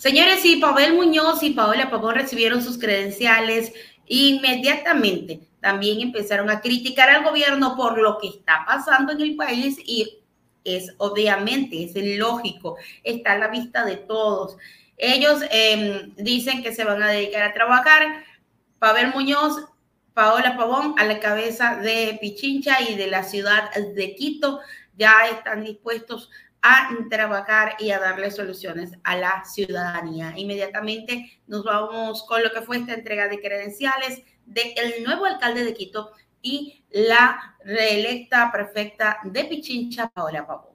Señores, y Pavel Muñoz y Paola Pavón recibieron sus credenciales inmediatamente. También empezaron a criticar al gobierno por lo que está pasando en el país y es obviamente, es lógico, está a la vista de todos. Ellos em, dicen que se van a dedicar a trabajar. Pavel Muñoz, Paola Pavón a la cabeza de Pichincha y de la ciudad de Quito ya están dispuestos a trabajar y a darle soluciones a la ciudadanía. Inmediatamente nos vamos con lo que fue esta entrega de credenciales del nuevo alcalde de Quito y la reelecta prefecta de Pichincha, Paola Pavón.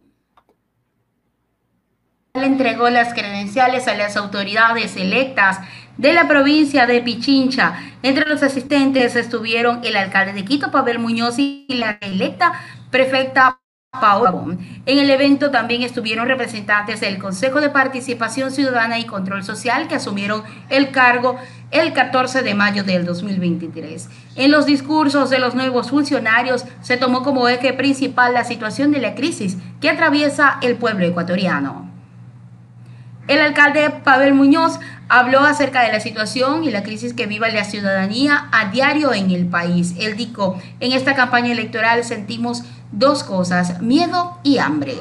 Le entregó las credenciales a las autoridades electas de la provincia de Pichincha. Entre los asistentes estuvieron el alcalde de Quito, Pavel Muñoz, y la electa prefecta en el evento también estuvieron representantes del Consejo de Participación Ciudadana y Control Social que asumieron el cargo el 14 de mayo del 2023. En los discursos de los nuevos funcionarios se tomó como eje principal la situación de la crisis que atraviesa el pueblo ecuatoriano. El alcalde Pavel Muñoz habló acerca de la situación y la crisis que vive la ciudadanía a diario en el país. Él dijo, en esta campaña electoral sentimos dos cosas, miedo y hambre.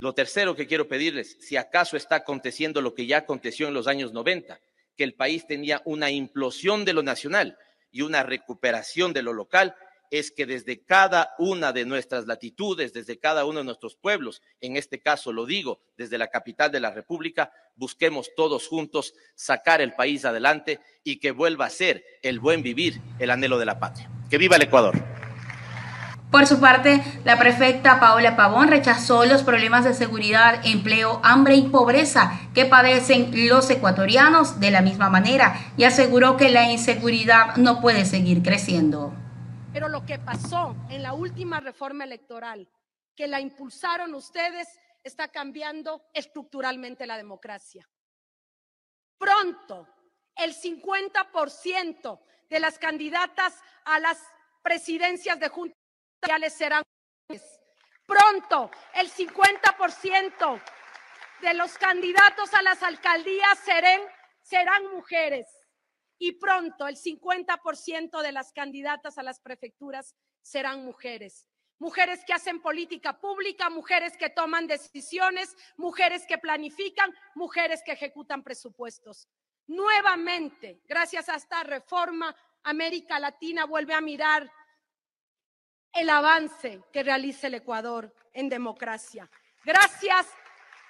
Lo tercero que quiero pedirles, si acaso está aconteciendo lo que ya aconteció en los años 90, que el país tenía una implosión de lo nacional y una recuperación de lo local, es que desde cada una de nuestras latitudes, desde cada uno de nuestros pueblos, en este caso lo digo, desde la capital de la República, busquemos todos juntos sacar el país adelante y que vuelva a ser el buen vivir, el anhelo de la patria. Que viva el Ecuador. Por su parte, la prefecta Paola Pavón rechazó los problemas de seguridad, empleo, hambre y pobreza que padecen los ecuatorianos de la misma manera y aseguró que la inseguridad no puede seguir creciendo. Pero lo que pasó en la última reforma electoral, que la impulsaron ustedes, está cambiando estructuralmente la democracia. Pronto, el 50% de las candidatas a las presidencias de serán Pronto, el 50% de los candidatos a las alcaldías serán, serán mujeres. Y pronto, el 50% de las candidatas a las prefecturas serán mujeres. Mujeres que hacen política pública, mujeres que toman decisiones, mujeres que planifican, mujeres que ejecutan presupuestos. Nuevamente, gracias a esta reforma, América Latina vuelve a mirar el avance que realiza el Ecuador en democracia. Gracias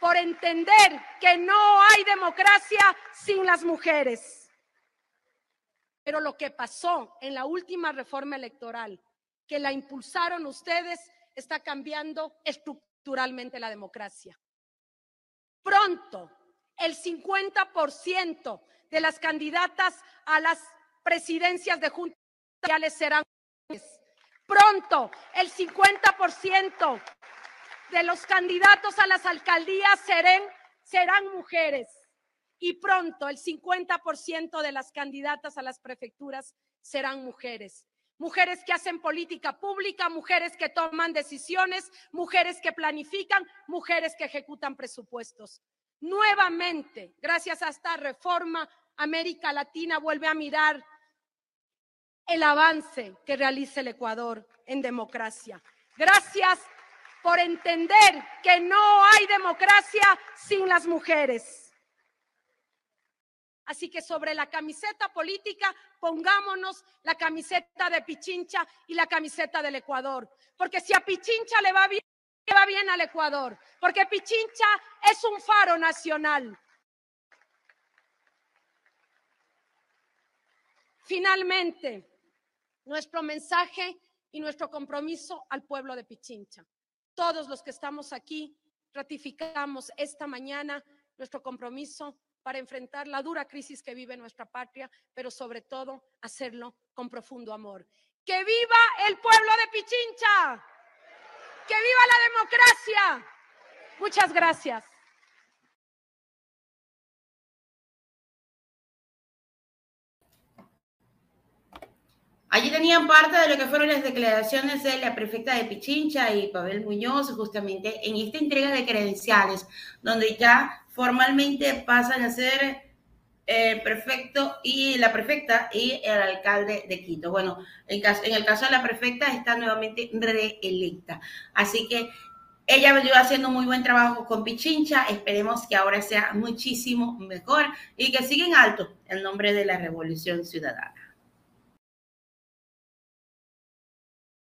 por entender que no hay democracia sin las mujeres. Pero lo que pasó en la última reforma electoral, que la impulsaron ustedes, está cambiando estructuralmente la democracia. Pronto, el 50% de las candidatas a las presidencias de juntas serán Pronto, el 50% de los candidatos a las alcaldías serán, serán mujeres. Y pronto, el 50% de las candidatas a las prefecturas serán mujeres. Mujeres que hacen política pública, mujeres que toman decisiones, mujeres que planifican, mujeres que ejecutan presupuestos. Nuevamente, gracias a esta reforma, América Latina vuelve a mirar el avance que realiza el Ecuador en democracia. Gracias por entender que no hay democracia sin las mujeres. Así que sobre la camiseta política pongámonos la camiseta de Pichincha y la camiseta del Ecuador. Porque si a Pichincha le va bien, le va bien al Ecuador. Porque Pichincha es un faro nacional. Finalmente, nuestro mensaje y nuestro compromiso al pueblo de Pichincha. Todos los que estamos aquí ratificamos esta mañana nuestro compromiso para enfrentar la dura crisis que vive nuestra patria, pero sobre todo hacerlo con profundo amor. ¡Que viva el pueblo de Pichincha! ¡Que viva la democracia! Muchas gracias. Allí tenían parte de lo que fueron las declaraciones de la prefecta de Pichincha y Pavel Muñoz, justamente en esta entrega de credenciales, donde ya formalmente pasan a ser el prefecto y la prefecta y el alcalde de Quito. Bueno, en, en el caso de la prefecta está nuevamente reelecta. Así que ella venido haciendo muy buen trabajo con Pichincha. Esperemos que ahora sea muchísimo mejor y que siga en alto el nombre de la Revolución Ciudadana.